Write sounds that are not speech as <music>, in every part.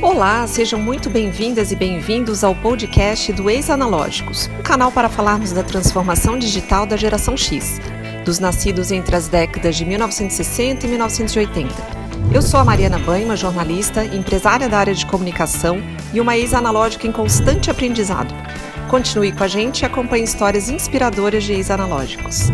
Olá, sejam muito bem-vindas e bem-vindos ao podcast do Ex-Analógicos, um canal para falarmos da transformação digital da geração X, dos nascidos entre as décadas de 1960 e 1980. Eu sou a Mariana Banha, jornalista, empresária da área de comunicação e uma ex-analógica em constante aprendizado. Continue com a gente e acompanhe histórias inspiradoras de ex-analógicos.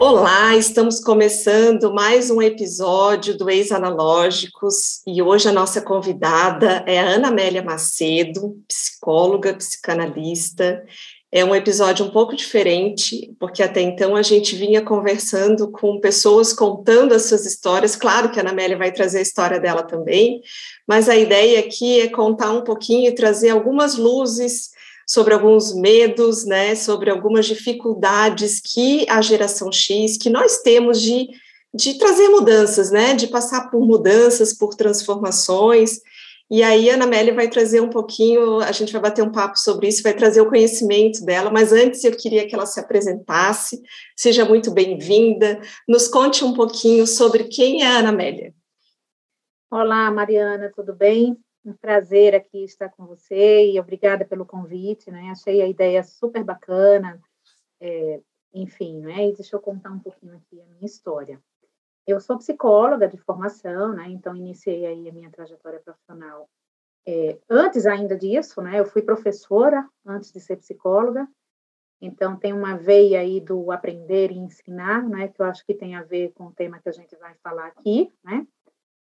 Olá, estamos começando mais um episódio do Ex-Analógicos e hoje a nossa convidada é a Ana Amélia Macedo, psicóloga, psicanalista. É um episódio um pouco diferente, porque até então a gente vinha conversando com pessoas contando as suas histórias. Claro que a Ana Amélia vai trazer a história dela também, mas a ideia aqui é contar um pouquinho e trazer algumas luzes sobre alguns medos, né, sobre algumas dificuldades que a geração X, que nós temos de, de trazer mudanças, né, de passar por mudanças, por transformações. E aí a Ana Amélia vai trazer um pouquinho, a gente vai bater um papo sobre isso, vai trazer o conhecimento dela, mas antes eu queria que ela se apresentasse. Seja muito bem-vinda. Nos conte um pouquinho sobre quem é a Ana Amélia. Olá, Mariana, tudo bem? Um prazer aqui estar com você e obrigada pelo convite, né? Achei a ideia super bacana, é, enfim, né? E deixa eu contar um pouquinho aqui a minha história. Eu sou psicóloga de formação, né? Então iniciei aí a minha trajetória profissional. É, antes ainda disso, né? Eu fui professora antes de ser psicóloga. Então tem uma veia aí do aprender e ensinar, né? Que eu acho que tem a ver com o tema que a gente vai falar aqui, né?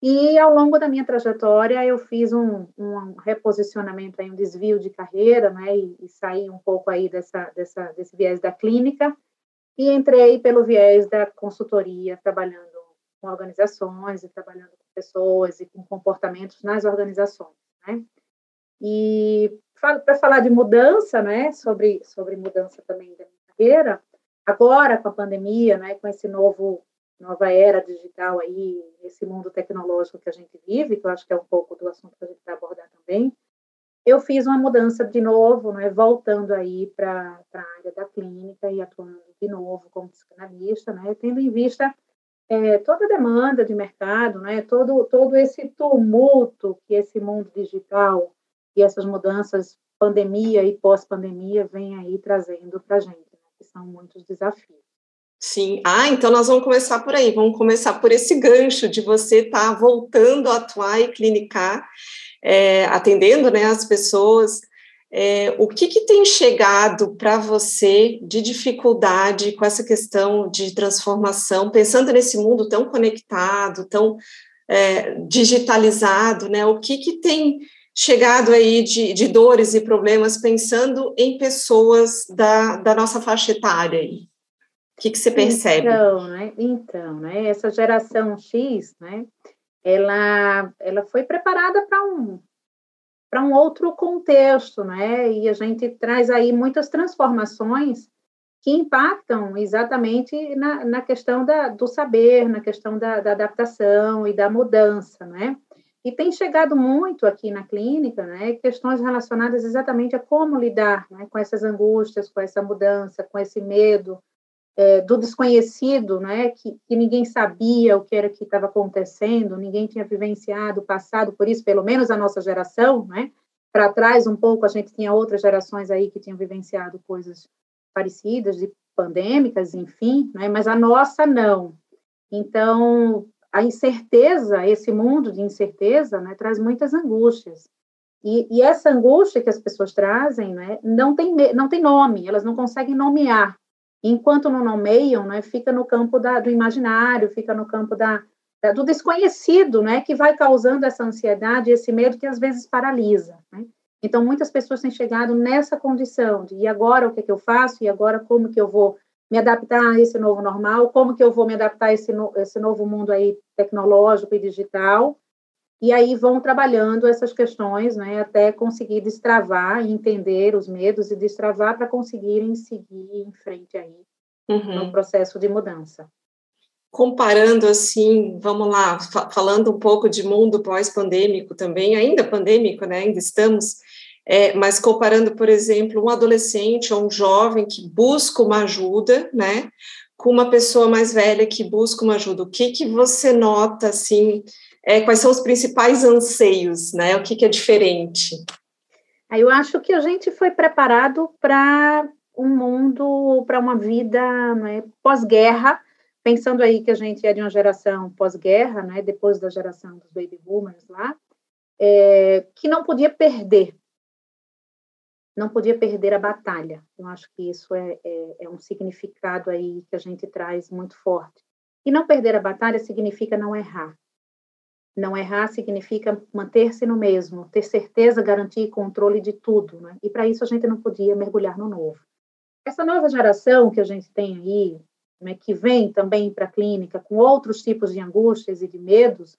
E ao longo da minha trajetória, eu fiz um, um reposicionamento, aí, um desvio de carreira, né, e, e, saí um pouco aí dessa, dessa, desse viés da clínica e entrei pelo viés da consultoria, trabalhando com organizações e trabalhando com pessoas e com comportamentos nas organizações, né. E para falar de mudança, né, sobre, sobre mudança também da minha carreira, agora com a pandemia, né, com esse novo nova era digital aí, nesse mundo tecnológico que a gente vive, que eu acho que é um pouco do assunto que a gente vai abordar também, eu fiz uma mudança de novo, né, voltando aí para a área da clínica e atuando de novo como psicanalista, né, tendo em vista é, toda a demanda de mercado, né, todo, todo esse tumulto que esse mundo digital e essas mudanças pandemia e pós-pandemia vem aí trazendo para a gente, né, que são muitos desafios. Sim. Ah, então nós vamos começar por aí. Vamos começar por esse gancho de você estar tá voltando a atuar e clinicar, é, atendendo né, as pessoas. É, o que, que tem chegado para você de dificuldade com essa questão de transformação, pensando nesse mundo tão conectado, tão é, digitalizado, né? O que, que tem chegado aí de, de dores e problemas pensando em pessoas da, da nossa faixa etária aí? Que, que você percebe? Então, né? Então, né? Essa geração X, né? Ela, ela foi preparada para um para um outro contexto, né? E a gente traz aí muitas transformações que impactam exatamente na, na questão da, do saber, na questão da, da adaptação e da mudança, né? E tem chegado muito aqui na clínica, né, questões relacionadas exatamente a como lidar né, com essas angústias, com essa mudança, com esse medo, é, do desconhecido, né, que, que, ninguém sabia o que era que estava acontecendo, ninguém tinha vivenciado, passado por isso, pelo menos a nossa geração, né, para trás um pouco a gente tinha outras gerações aí que tinham vivenciado coisas parecidas, de pandêmicas, enfim, né, mas a nossa não. Então, a incerteza, esse mundo de incerteza, né, traz muitas angústias. E, e, essa angústia que as pessoas trazem, né, não tem, não tem nome, elas não conseguem nomear Enquanto não nomeiam, né, fica no campo da, do imaginário, fica no campo da, da, do desconhecido, né, que vai causando essa ansiedade, esse medo que às vezes paralisa. Né? Então, muitas pessoas têm chegado nessa condição de e agora o que, é que eu faço? E agora como que eu vou me adaptar a esse novo normal? Como que eu vou me adaptar a esse, no, esse novo mundo aí tecnológico e digital? E aí vão trabalhando essas questões, né, até conseguir destravar e entender os medos e destravar para conseguirem seguir em frente aí uhum. no processo de mudança. Comparando assim, vamos lá, falando um pouco de mundo pós-pandêmico também, ainda pandêmico, né, ainda estamos, é, mas comparando, por exemplo, um adolescente ou um jovem que busca uma ajuda, né, com uma pessoa mais velha que busca uma ajuda, o que que você nota, assim, é, quais são os principais anseios, né? O que, que é diferente? Eu acho que a gente foi preparado para um mundo, para uma vida né, pós-guerra, pensando aí que a gente é de uma geração pós-guerra, né, depois da geração dos baby boomers lá, é, que não podia perder, não podia perder a batalha. Eu acho que isso é, é, é um significado aí que a gente traz muito forte. E não perder a batalha significa não errar. Não errar significa manter-se no mesmo, ter certeza, garantir controle de tudo, né? E para isso a gente não podia mergulhar no novo. Essa nova geração que a gente tem aí, né, que vem também para a clínica com outros tipos de angústias e de medos,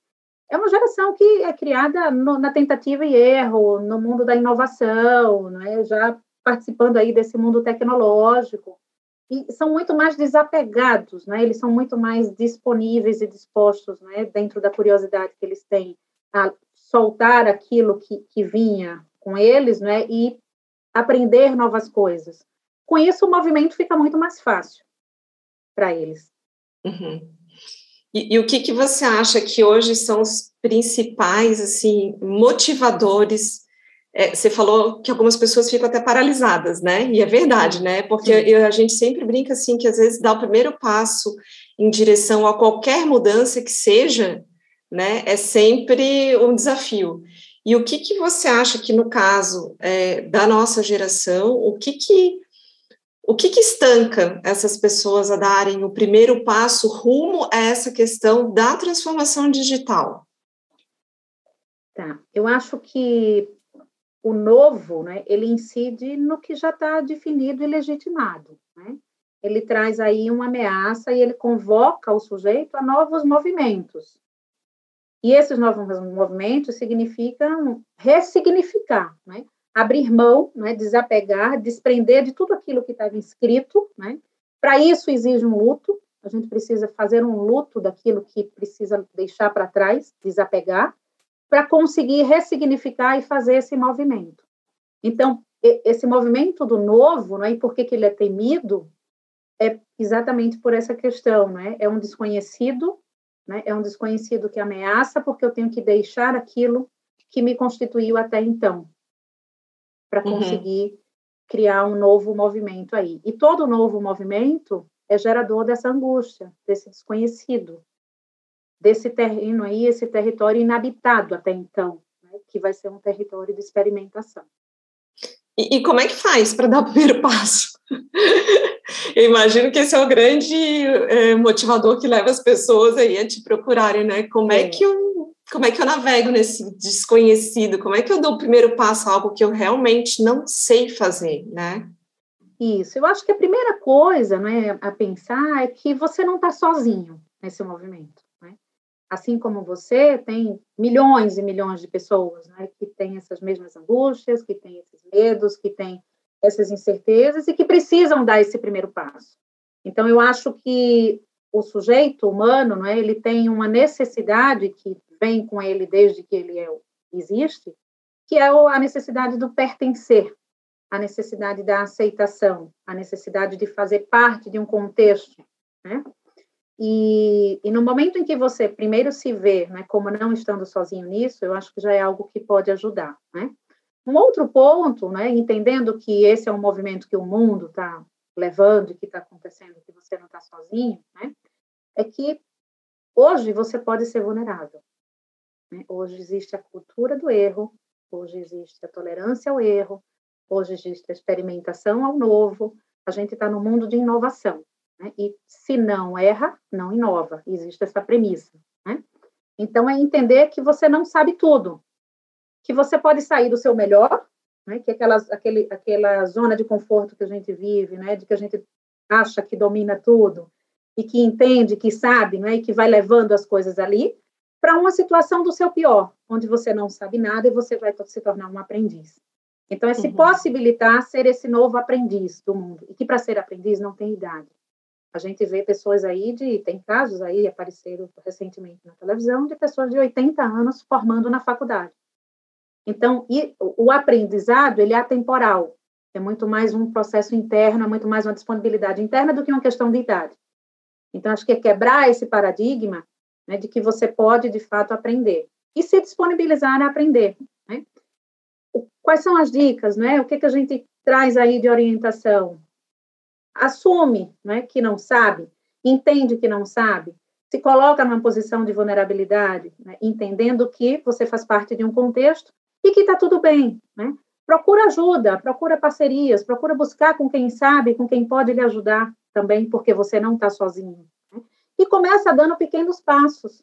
é uma geração que é criada no, na tentativa e erro, no mundo da inovação, né, já participando aí desse mundo tecnológico e são muito mais desapegados, né? Eles são muito mais disponíveis e dispostos, né? Dentro da curiosidade que eles têm a soltar aquilo que, que vinha com eles, né? E aprender novas coisas. Com isso, o movimento fica muito mais fácil para eles. Uhum. E, e, o que, que você acha que hoje são os principais assim motivadores é, você falou que algumas pessoas ficam até paralisadas, né? E é verdade, né? Porque eu, a gente sempre brinca assim que às vezes dar o primeiro passo em direção a qualquer mudança que seja, né? É sempre um desafio. E o que que você acha que no caso é, da nossa geração, o que que o que, que estanca essas pessoas a darem o primeiro passo rumo a essa questão da transformação digital? Tá, eu acho que o novo, né, ele incide no que já está definido e legitimado. Né? Ele traz aí uma ameaça e ele convoca o sujeito a novos movimentos. E esses novos movimentos significam ressignificar, né? abrir mão, né? desapegar, desprender de tudo aquilo que estava inscrito. Né? Para isso exige um luto, a gente precisa fazer um luto daquilo que precisa deixar para trás, desapegar para conseguir ressignificar e fazer esse movimento. Então, esse movimento do novo, né, e por que, que ele é temido, é exatamente por essa questão, né? É um desconhecido, né? É um desconhecido que ameaça porque eu tenho que deixar aquilo que me constituiu até então para uhum. conseguir uhum. criar um novo movimento aí. E todo novo movimento é gerador dessa angústia, desse desconhecido, desse terreno aí, esse território inabitado até então, né, que vai ser um território de experimentação. E, e como é que faz para dar o primeiro passo? <laughs> eu imagino que esse é o grande é, motivador que leva as pessoas aí a te procurarem, né? Como é. é que eu como é que eu navego nesse desconhecido? Como é que eu dou o primeiro passo a algo que eu realmente não sei fazer, né? Isso, eu acho que a primeira coisa né, a pensar é que você não está sozinho nesse movimento assim como você, tem milhões e milhões de pessoas né, que têm essas mesmas angústias, que têm esses medos, que têm essas incertezas e que precisam dar esse primeiro passo. Então, eu acho que o sujeito humano, não é, ele tem uma necessidade que vem com ele desde que ele é, existe, que é a necessidade do pertencer, a necessidade da aceitação, a necessidade de fazer parte de um contexto, né? E, e, no momento em que você primeiro se vê né, como não estando sozinho nisso, eu acho que já é algo que pode ajudar. Né? Um outro ponto, né, entendendo que esse é um movimento que o mundo está levando e que está acontecendo, que você não está sozinho, né, é que hoje você pode ser vulnerável. Né? Hoje existe a cultura do erro, hoje existe a tolerância ao erro, hoje existe a experimentação ao novo, a gente está no mundo de inovação. Né? E se não erra, não inova. Existe essa premissa. Né? Então, é entender que você não sabe tudo, que você pode sair do seu melhor, né? que é aquela, aquele, aquela zona de conforto que a gente vive, né? de que a gente acha que domina tudo e que entende, que sabe, né? e que vai levando as coisas ali, para uma situação do seu pior, onde você não sabe nada e você vai se tornar um aprendiz. Então, é se uhum. possibilitar ser esse novo aprendiz do mundo, e que para ser aprendiz não tem idade. A gente vê pessoas aí de, tem casos aí, apareceram recentemente na televisão, de pessoas de 80 anos formando na faculdade. Então, e, o aprendizado, ele é atemporal, é muito mais um processo interno, é muito mais uma disponibilidade interna do que uma questão de idade. Então, acho que é quebrar esse paradigma né, de que você pode, de fato, aprender. E se disponibilizar a aprender. Né? Quais são as dicas, né? O que, que a gente traz aí de orientação? Assume né, que não sabe, entende que não sabe, se coloca numa posição de vulnerabilidade, né, entendendo que você faz parte de um contexto e que está tudo bem. Né? Procura ajuda, procura parcerias, procura buscar com quem sabe, com quem pode lhe ajudar também, porque você não está sozinho. Né? E começa dando pequenos passos,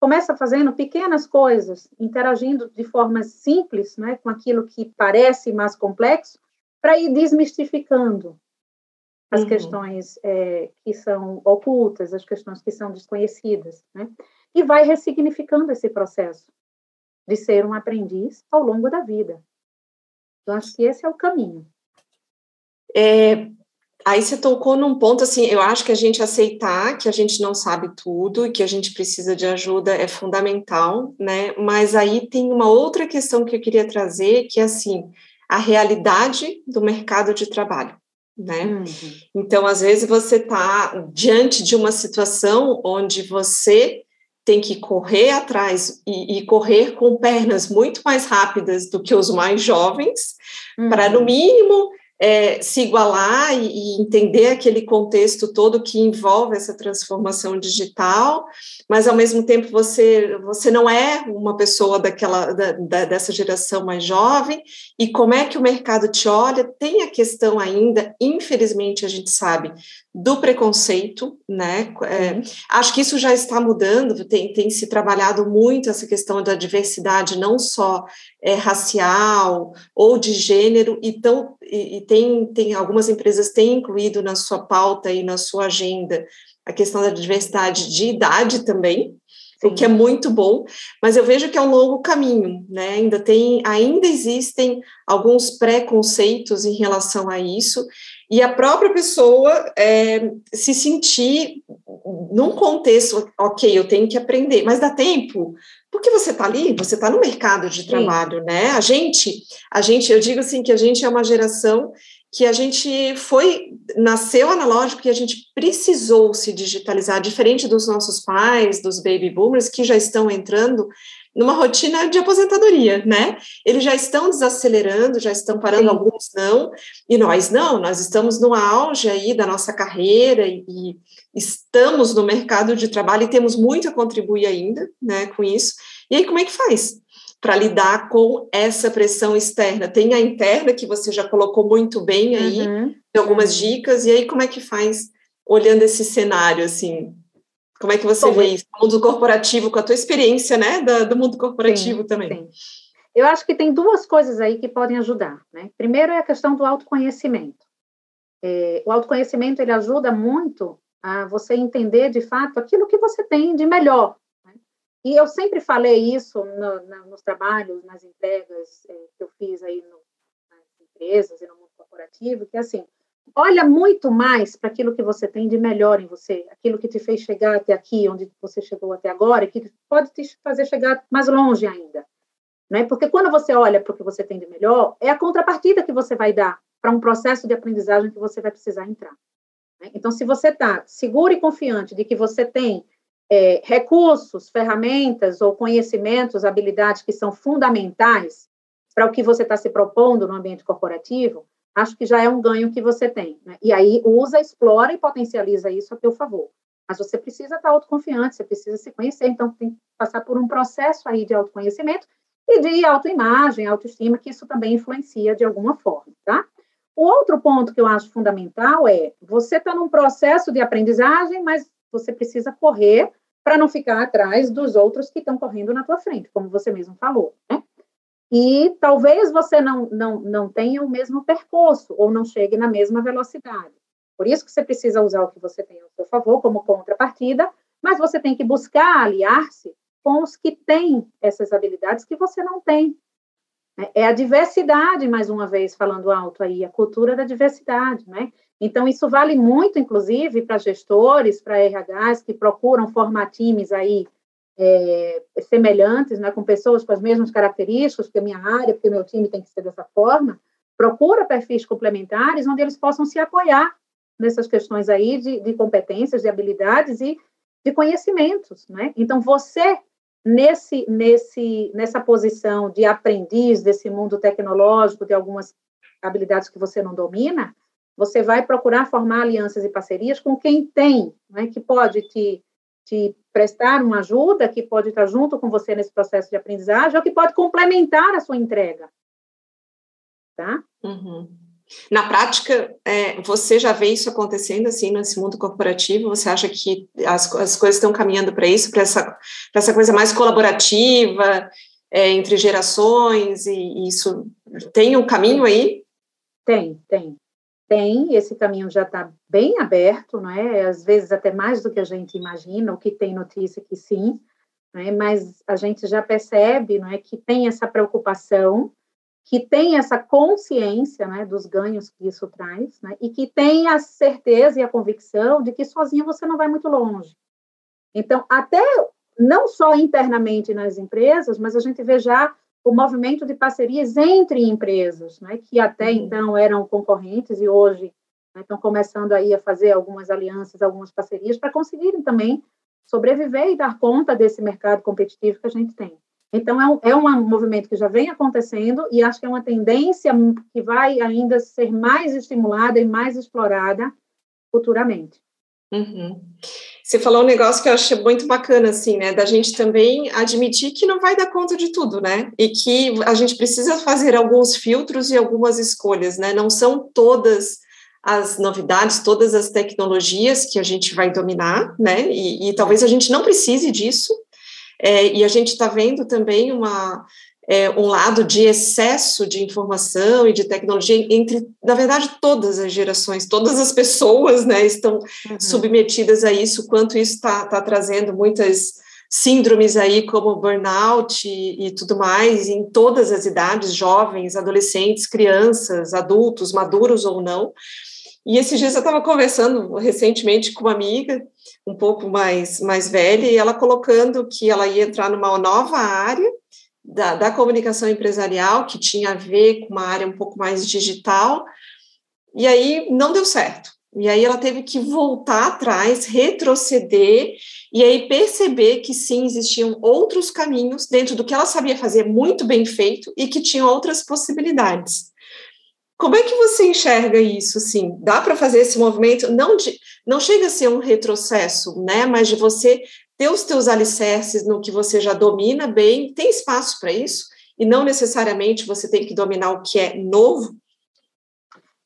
começa fazendo pequenas coisas, interagindo de forma simples né, com aquilo que parece mais complexo, para ir desmistificando as uhum. questões é, que são ocultas, as questões que são desconhecidas, né? E vai ressignificando esse processo de ser um aprendiz ao longo da vida. Eu acho que esse é o caminho. É, aí você tocou num ponto assim, eu acho que a gente aceitar que a gente não sabe tudo e que a gente precisa de ajuda é fundamental, né? Mas aí tem uma outra questão que eu queria trazer, que é assim, a realidade do mercado de trabalho. Né? Uhum. Então, às vezes, você está diante de uma situação onde você tem que correr atrás e, e, correr com pernas muito mais rápidas do que os mais jovens, uhum. para, no mínimo, é, se igualar e, e, entender aquele contexto todo que envolve essa transformação digital, mas ao mesmo tempo você você não é uma pessoa daquela da, da, dessa geração mais jovem e como é que o mercado te olha? Tem a questão ainda infelizmente a gente sabe do preconceito né? É, acho que isso já está mudando tem, tem se trabalhado muito essa questão da diversidade não só é, racial ou de gênero então e, e tem tem algumas empresas têm incluído na sua pauta e na sua agenda a questão da diversidade de idade também, Sim. o que é muito bom, mas eu vejo que é um longo caminho, né? Ainda tem, ainda existem alguns preconceitos em relação a isso, e a própria pessoa é, se sentir num contexto, ok, eu tenho que aprender, mas dá tempo, porque você está ali, você está no mercado de trabalho, Sim. né? A gente, a gente, eu digo assim que a gente é uma geração que a gente foi, nasceu analógico e a gente precisou se digitalizar, diferente dos nossos pais, dos baby boomers, que já estão entrando numa rotina de aposentadoria, né? Eles já estão desacelerando, já estão parando, Sim. alguns não, e nós não, nós estamos no auge aí da nossa carreira e, e estamos no mercado de trabalho e temos muito a contribuir ainda, né, com isso. E aí, como é que faz? para lidar com essa pressão externa. Tem a interna, que você já colocou muito bem aí, uhum. algumas dicas, e aí como é que faz, olhando esse cenário, assim, como é que você Bom, vê isso? O mundo corporativo, com a tua experiência, né, do, do mundo corporativo sim, também. Sim. Eu acho que tem duas coisas aí que podem ajudar, né? Primeiro é a questão do autoconhecimento. É, o autoconhecimento, ele ajuda muito a você entender, de fato, aquilo que você tem de melhor e eu sempre falei isso no, nos trabalhos, nas entregas é, que eu fiz aí no, nas empresas e no mundo corporativo, que é assim, olha muito mais para aquilo que você tem de melhor em você, aquilo que te fez chegar até aqui, onde você chegou até agora, e que pode te fazer chegar mais longe ainda. Né? Porque quando você olha para o que você tem de melhor, é a contrapartida que você vai dar para um processo de aprendizagem que você vai precisar entrar. Né? Então, se você está seguro e confiante de que você tem é, recursos, ferramentas ou conhecimentos, habilidades que são fundamentais para o que você está se propondo no ambiente corporativo, acho que já é um ganho que você tem. Né? E aí usa, explora e potencializa isso a teu favor. Mas você precisa estar autoconfiante, você precisa se conhecer, então tem que passar por um processo aí de autoconhecimento e de autoimagem, autoestima, que isso também influencia de alguma forma, tá? O outro ponto que eu acho fundamental é você está num processo de aprendizagem, mas você precisa correr para não ficar atrás dos outros que estão correndo na tua frente, como você mesmo falou, né? E talvez você não, não, não tenha o mesmo percurso ou não chegue na mesma velocidade. Por isso que você precisa usar o que você tem ao seu favor como contrapartida, mas você tem que buscar aliar-se com os que têm essas habilidades que você não tem. É a diversidade, mais uma vez, falando alto aí, a cultura da diversidade, né? Então, isso vale muito, inclusive, para gestores, para RHs que procuram formar times aí é, semelhantes, né, com pessoas com as mesmas características, porque a minha área, porque meu time tem que ser dessa forma, procura perfis complementares onde eles possam se apoiar nessas questões aí de, de competências, de habilidades e de conhecimentos, né? Então, você, nesse, nesse, nessa posição de aprendiz desse mundo tecnológico, de algumas habilidades que você não domina, você vai procurar formar alianças e parcerias com quem tem, né, que pode te, te prestar uma ajuda, que pode estar junto com você nesse processo de aprendizagem, ou que pode complementar a sua entrega. Tá? Uhum. Na prática, é, você já vê isso acontecendo assim nesse mundo corporativo? Você acha que as, as coisas estão caminhando para isso, para essa, essa coisa mais colaborativa é, entre gerações e, e isso tem um caminho aí? Tem, tem. Tem, esse caminho já está bem aberto, não é? Às vezes até mais do que a gente imagina, o que tem notícia que sim, é? mas a gente já percebe não é, que tem essa preocupação, que tem essa consciência né, dos ganhos que isso traz, né, e que tem a certeza e a convicção de que sozinho você não vai muito longe. Então, até não só internamente nas empresas, mas a gente vê já o movimento de parcerias entre empresas, né, que até uhum. então eram concorrentes e hoje né, estão começando aí a fazer algumas alianças, algumas parcerias para conseguirem também sobreviver e dar conta desse mercado competitivo que a gente tem. Então, é um, é um movimento que já vem acontecendo e acho que é uma tendência que vai ainda ser mais estimulada e mais explorada futuramente. Uhum. Você falou um negócio que eu achei muito bacana, assim, né? Da gente também admitir que não vai dar conta de tudo, né? E que a gente precisa fazer alguns filtros e algumas escolhas, né? Não são todas as novidades, todas as tecnologias que a gente vai dominar, né? E, e talvez a gente não precise disso. É, e a gente está vendo também uma, é, um lado de excesso de informação e de tecnologia entre, na verdade, todas as gerações, todas as pessoas né, estão uhum. submetidas a isso, quanto isso está tá trazendo muitas síndromes aí como burnout e, e, tudo mais em todas as idades, jovens, adolescentes, crianças, adultos, maduros ou não. E esses dias eu estava conversando recentemente com uma amiga um pouco mais, mais velha e ela colocando que ela ia entrar numa nova área da, da comunicação empresarial, que tinha a ver com uma área um pouco mais digital, e aí não deu certo. E aí ela teve que voltar atrás, retroceder, e aí perceber que sim, existiam outros caminhos dentro do que ela sabia fazer muito bem feito e que tinham outras possibilidades. Como é que você enxerga isso, sim? Dá para fazer esse movimento, não, de, não chega a ser um retrocesso, né, mas de você ter os teus alicerces no que você já domina bem, tem espaço para isso, e não necessariamente você tem que dominar o que é novo?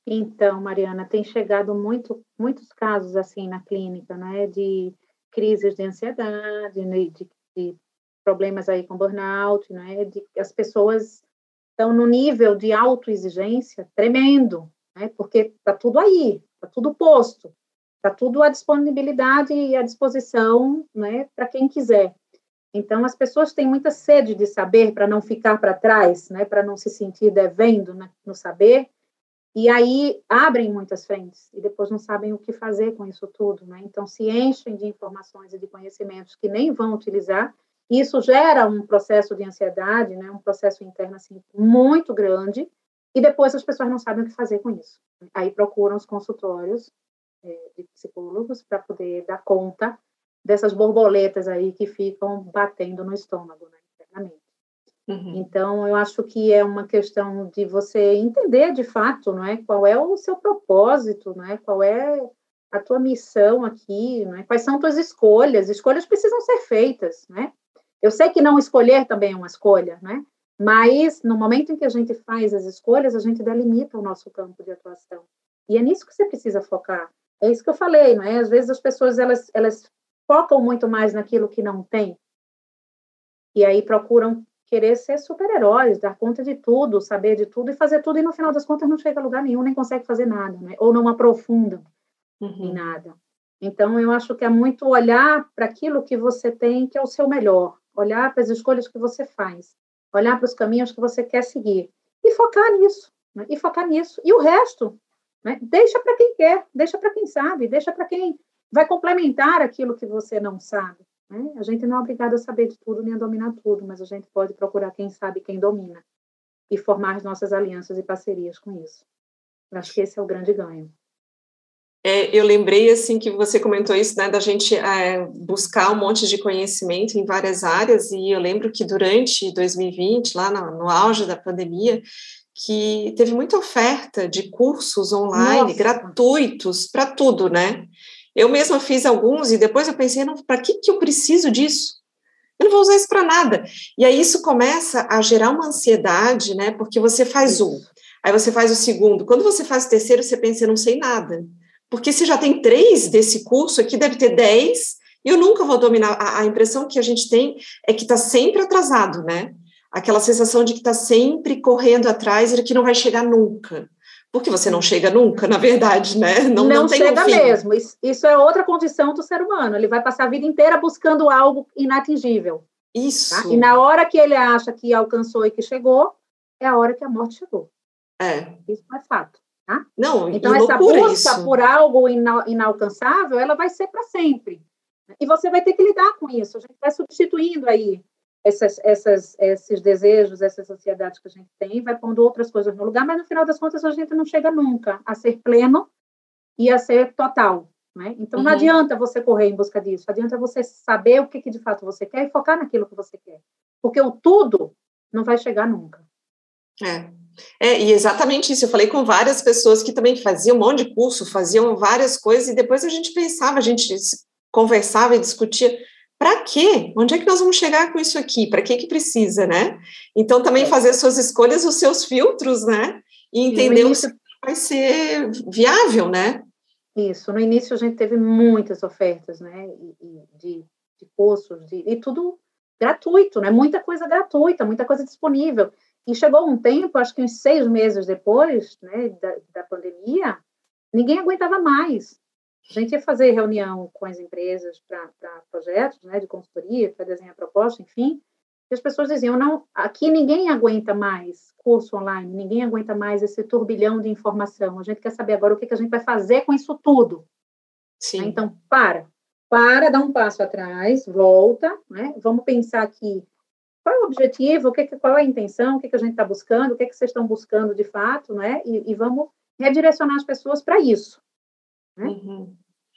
Então, Mariana, tem chegado muito, muitos casos assim na clínica, né, de crises de ansiedade, né, de, de problemas aí com burnout, né, de as pessoas estão no nível de autoexigência tremendo, né, porque está tudo aí, está tudo posto. Está tudo à disponibilidade e à disposição né, para quem quiser. Então, as pessoas têm muita sede de saber para não ficar para trás, né, para não se sentir devendo né, no saber, e aí abrem muitas frentes e depois não sabem o que fazer com isso tudo. Né? Então, se enchem de informações e de conhecimentos que nem vão utilizar, e isso gera um processo de ansiedade, né, um processo interno assim, muito grande, e depois as pessoas não sabem o que fazer com isso. Aí procuram os consultórios é, de psicólogos para poder dar conta dessas borboletas aí que ficam batendo no estômago, né, internamente. Uhum. Então, eu acho que é uma questão de você entender de fato, não é, qual é o seu propósito, não é, qual é a tua missão aqui, não é, quais são tuas escolhas. Escolhas precisam ser feitas, né? Eu sei que não escolher também é uma escolha, né? Mas no momento em que a gente faz as escolhas, a gente delimita o nosso campo de atuação. E é nisso que você precisa focar. É isso que eu falei, não é? Às vezes as pessoas elas, elas focam muito mais naquilo que não tem. E aí procuram querer ser super-heróis, dar conta de tudo, saber de tudo e fazer tudo, e no final das contas não chega a lugar nenhum, nem consegue fazer nada, né? ou não aprofundam uhum. em nada. Então, eu acho que é muito olhar para aquilo que você tem, que é o seu melhor, olhar para as escolhas que você faz, olhar para os caminhos que você quer seguir e focar nisso, né? e focar nisso. E o resto, né? Deixa para quem quer, deixa para quem sabe, deixa para quem vai complementar aquilo que você não sabe. Né? A gente não é obrigado a saber de tudo nem a dominar tudo, mas a gente pode procurar quem sabe quem domina e formar as nossas alianças e parcerias com isso. Eu acho que esse é o grande ganho. É, eu lembrei, assim, que você comentou isso, né, da gente é, buscar um monte de conhecimento em várias áreas, e eu lembro que durante 2020, lá no, no auge da pandemia, que teve muita oferta de cursos online Nossa. gratuitos para tudo, né? Eu mesma fiz alguns e depois eu pensei, para que, que eu preciso disso? Eu não vou usar isso para nada. E aí isso começa a gerar uma ansiedade, né? Porque você faz um, aí você faz o segundo. Quando você faz o terceiro, você pensa, eu não sei nada. Porque se já tem três desse curso aqui, deve ter dez, e eu nunca vou dominar. A, a impressão que a gente tem é que está sempre atrasado, né? Aquela sensação de que está sempre correndo atrás e que não vai chegar nunca. Porque você não chega nunca, na verdade, né? Não, não, não chega um mesmo. Isso, é outra condição do ser humano. Ele vai passar a vida inteira buscando algo inatingível. Isso. Tá? E na hora que ele acha que alcançou e que chegou, é a hora que a morte chegou. É. Isso é fato. Tá? Não, então essa busca isso. por algo ina inalcançável, ela vai ser para sempre. E você vai ter que lidar com isso. A gente vai substituindo aí essas, essas, esses desejos, essas ansiedades que a gente tem, vai pondo outras coisas no lugar, mas no final das contas a gente não chega nunca a ser pleno e a ser total. Né? Então uhum. não adianta você correr em busca disso, adianta você saber o que, que de fato você quer e focar naquilo que você quer. Porque o tudo não vai chegar nunca. É. É, e exatamente isso. Eu falei com várias pessoas que também faziam um monte de curso, faziam várias coisas, e depois a gente pensava, a gente conversava e discutia. Para quê? Onde é que nós vamos chegar com isso aqui? Para que que precisa, né? Então também é. fazer suas escolhas, os seus filtros, né? E entender início... o que vai ser viável, né? Isso. No início a gente teve muitas ofertas, né? De, de cursos, de, e tudo gratuito, né? Muita coisa gratuita, muita coisa disponível. E chegou um tempo, acho que uns seis meses depois né, da, da pandemia, ninguém aguentava mais. A gente ia fazer reunião com as empresas para projetos né, de consultoria, para desenhar proposta, enfim, e as pessoas diziam, não, aqui ninguém aguenta mais curso online, ninguém aguenta mais esse turbilhão de informação, a gente quer saber agora o que, que a gente vai fazer com isso tudo. Sim. Então, para, para, dá um passo atrás, volta, né? vamos pensar aqui qual é o objetivo, o que, qual é a intenção, o que, que a gente está buscando, o que, que vocês estão buscando de fato, né? E, e vamos redirecionar as pessoas para isso. Né? Uhum.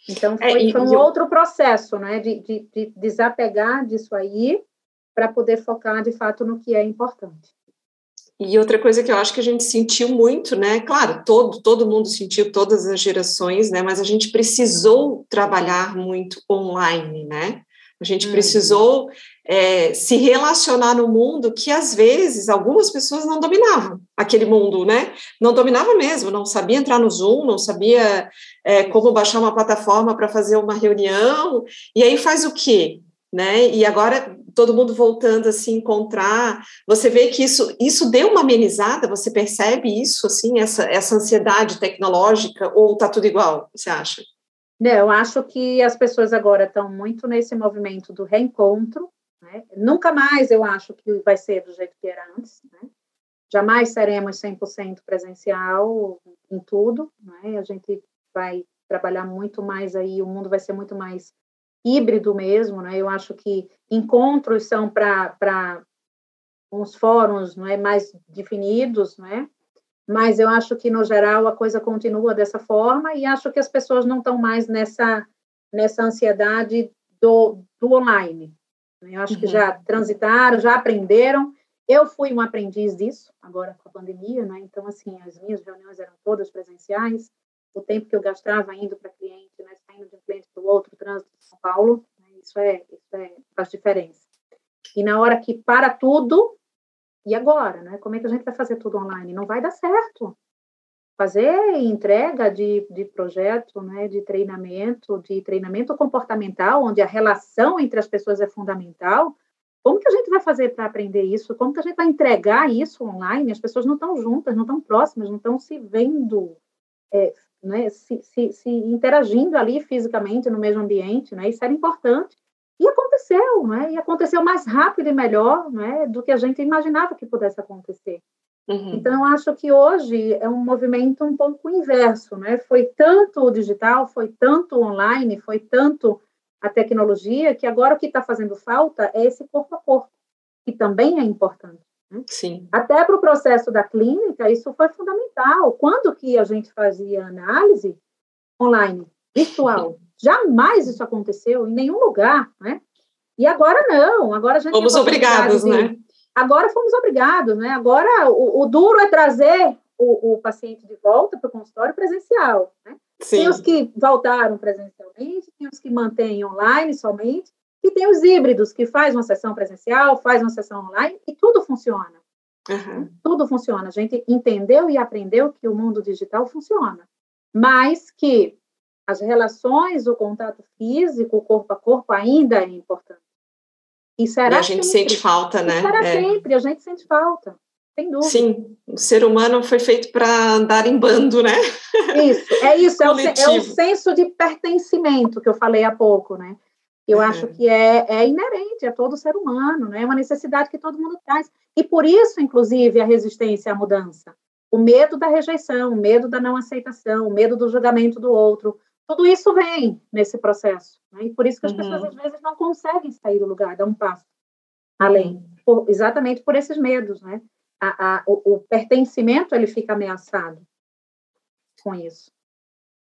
Então, é, foi, é, foi um eu... outro processo, né? De, de, de desapegar disso aí para poder focar, de fato, no que é importante. E outra coisa que eu acho que a gente sentiu muito, né? Claro, todo, todo mundo sentiu, todas as gerações, né? Mas a gente precisou trabalhar muito online, né? A gente uhum. precisou é, se relacionar no mundo que às vezes algumas pessoas não dominavam aquele mundo, né? Não dominava mesmo, não sabia entrar no Zoom, não sabia é, como baixar uma plataforma para fazer uma reunião, e aí faz o quê? Né? E agora todo mundo voltando a se encontrar, você vê que isso, isso deu uma amenizada, você percebe isso, assim, essa, essa ansiedade tecnológica, ou está tudo igual, você acha? Não, eu acho que as pessoas agora estão muito nesse movimento do reencontro, né? Nunca mais eu acho que vai ser do jeito que era antes. Né? Jamais seremos 100% presencial em tudo. Né? A gente vai trabalhar muito mais aí, o mundo vai ser muito mais híbrido mesmo. Né? Eu acho que encontros são para uns fóruns não é, mais definidos, né? mas eu acho que, no geral, a coisa continua dessa forma e acho que as pessoas não estão mais nessa, nessa ansiedade do, do online. Eu acho uhum. que já transitaram, já aprenderam. Eu fui um aprendiz disso, agora com a pandemia, né? Então, assim, as minhas reuniões eram todas presenciais. O tempo que eu gastava indo para cliente, né? Saindo de um cliente para o outro, trânsito de São Paulo, né? isso, é, isso é, faz diferença. E na hora que para tudo, e agora, né? Como é que a gente vai fazer tudo online? Não vai dar certo fazer entrega de, de projeto, né, de treinamento, de treinamento comportamental, onde a relação entre as pessoas é fundamental. Como que a gente vai fazer para aprender isso? Como que a gente vai entregar isso online? As pessoas não estão juntas, não estão próximas, não estão se vendo, é, né, se, se, se, interagindo ali fisicamente no mesmo ambiente, né? Isso era importante. E aconteceu, né? E aconteceu mais rápido e melhor, né, do que a gente imaginava que pudesse acontecer. Uhum. Então, eu acho que hoje é um movimento um pouco inverso, né? Foi tanto o digital, foi tanto o online, foi tanto a tecnologia, que agora o que está fazendo falta é esse corpo a corpo, que também é importante. Né? Sim. Até para o processo da clínica, isso foi fundamental. Quando que a gente fazia análise, online, virtual. <laughs> Jamais isso aconteceu em nenhum lugar, né? E agora não, agora a gente... Fomos obrigados, de, né? Agora fomos obrigados, né? Agora o, o duro é trazer o, o, paciente de volta para o consultório presencial, né? Sim. Tem os que voltaram presencialmente, tem os que mantêm online somente, e tem os híbridos, que faz uma sessão presencial, faz uma sessão online, e tudo funciona. Uhum. Tudo funciona. A gente entendeu e aprendeu que o mundo digital funciona, mas que as relações, o contato físico, o corpo a corpo ainda é importante. E será e a gente sente falta, né? Será é. sempre, a gente sente falta. Sem dúvida. Sim, o ser humano foi feito para andar em bando, né? Isso, é <laughs> isso, é o, é o, senso de pertencimento que eu falei há pouco, né? Eu uhum. acho que é, é inerente a todo ser humano, né? É uma necessidade que todo mundo traz. E por isso, inclusive, a resistência à mudança. O medo da rejeição, o medo da não aceitação, o medo do julgamento do outro, tudo isso vem nesse processo. Né? E por isso que as uhum. pessoas, às vezes, não conseguem sair do lugar, dar um passo além. Por, exatamente por esses medos, né? A, a, o, o pertencimento, ele fica ameaçado com isso.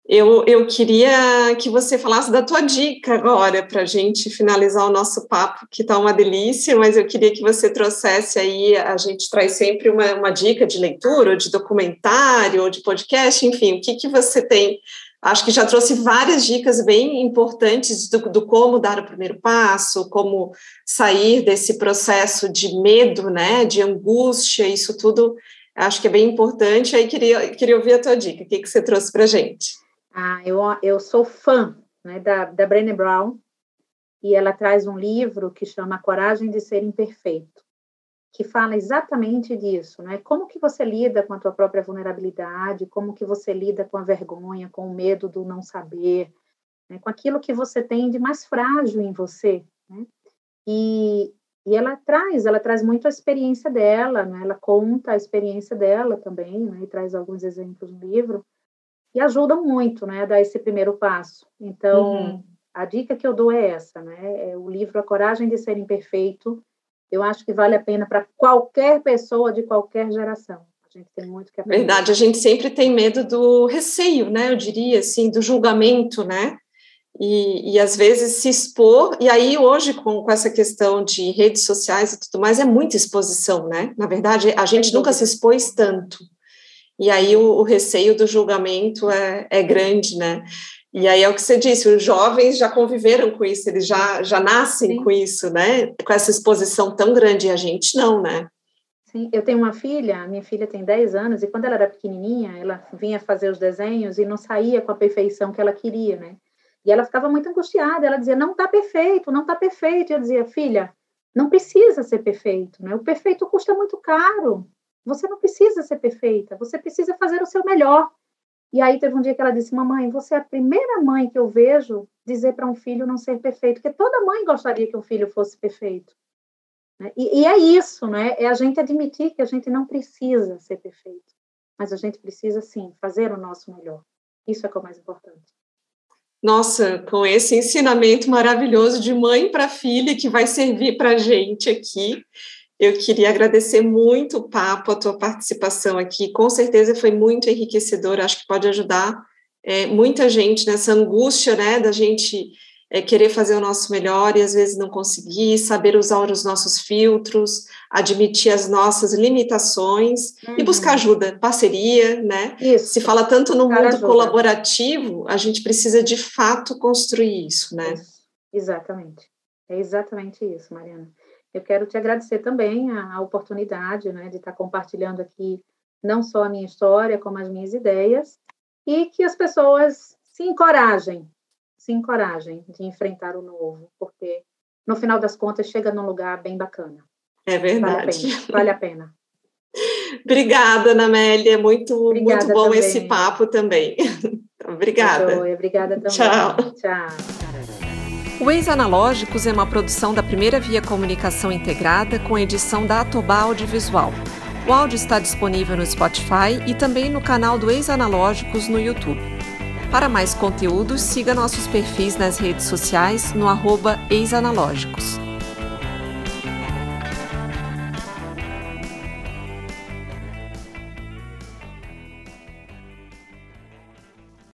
Eu, eu queria que você falasse da tua dica agora, para a gente finalizar o nosso papo, que está uma delícia, mas eu queria que você trouxesse aí, a gente traz sempre uma, uma dica de leitura, ou de documentário, ou de podcast, enfim, o que, que você tem Acho que já trouxe várias dicas bem importantes do, do, como dar o primeiro passo, como sair desse processo de medo, né, de angústia, isso tudo acho que é bem importante. Aí queria, queria ouvir a tua dica, o que, que você trouxe para gente? Ah, eu, eu sou fã né, da, da Brené Brown e ela traz um livro que chama Coragem de Ser Imperfeito que fala exatamente disso, né? Como que você lida com a tua própria vulnerabilidade, como que você lida com a vergonha, com o medo do não saber, né? com aquilo que você tem de mais frágil em você, né? E, e ela traz, ela traz muito a experiência dela, né? Ela conta a experiência dela também, né? E traz alguns exemplos no livro e ajuda muito, né? A dar esse primeiro passo. Então, uhum. a dica que eu dou é essa, né? É o livro A Coragem de Ser Imperfeito, eu acho que vale a pena para qualquer pessoa de qualquer geração. A gente tem muito que aprender. Verdade, a gente sempre tem medo do receio, né? Eu diria assim, do julgamento, né? E, e às vezes se expor, e aí hoje com, com essa questão de redes sociais e tudo mais, é muita exposição, né? Na verdade, a gente nunca se expôs tanto. E aí o, o receio do julgamento é, é grande, né? E aí é o que você disse, os jovens já conviveram com isso, eles já, já nascem Sim. com isso, né? Com essa exposição tão grande, e a gente não, né? Sim, eu tenho uma filha, minha filha tem 10 anos, e quando ela era pequenininha, ela vinha fazer os desenhos e não saía com a perfeição que ela queria, né? E ela ficava muito angustiada, ela dizia, não está perfeito, não está perfeito. E eu dizia, filha, não precisa ser perfeito, né? O perfeito custa muito caro. Você não precisa ser perfeita, você precisa fazer o seu melhor. E aí teve um dia que ela disse: Mamãe, você é a primeira mãe que eu vejo dizer para um filho não ser perfeito, porque toda mãe gostaria que o filho fosse perfeito. Né? E, e, é isso, né? É a gente admitir que a gente não precisa ser perfeito, mas a gente precisa sim fazer o nosso melhor. Isso é, é o mais importante. Nossa, com esse ensinamento maravilhoso de mãe para filha que vai servir para gente aqui. Eu queria agradecer muito o papo, a tua participação aqui. Com certeza foi muito enriquecedor. Acho que pode ajudar é, muita gente nessa angústia, né, da gente é, querer fazer o nosso melhor e às vezes não conseguir, saber usar os nossos filtros, admitir as nossas limitações uhum. e buscar ajuda, parceria, né? Isso. Se fala tanto no mundo ajuda. colaborativo, a gente precisa de fato construir isso, né? Isso. Exatamente. É exatamente isso, Mariana. Eu quero te agradecer também a, a oportunidade né, de estar compartilhando aqui não só a minha história, como as minhas ideias, e que as pessoas se encorajem, se encorajem de enfrentar o novo, porque no final das contas chega num lugar bem bacana. É verdade. Vale a pena. Vale a pena. Obrigada, Ana Amélia. Muito, Obrigada muito bom também. esse papo também. <laughs> Obrigada. Obrigada também. Tchau. Tchau. O Ex-Analógicos é uma produção da Primeira Via Comunicação Integrada com edição da Atobá Audiovisual. O áudio está disponível no Spotify e também no canal do Ex-Analógicos no YouTube. Para mais conteúdos, siga nossos perfis nas redes sociais no arroba Ex-Analógicos.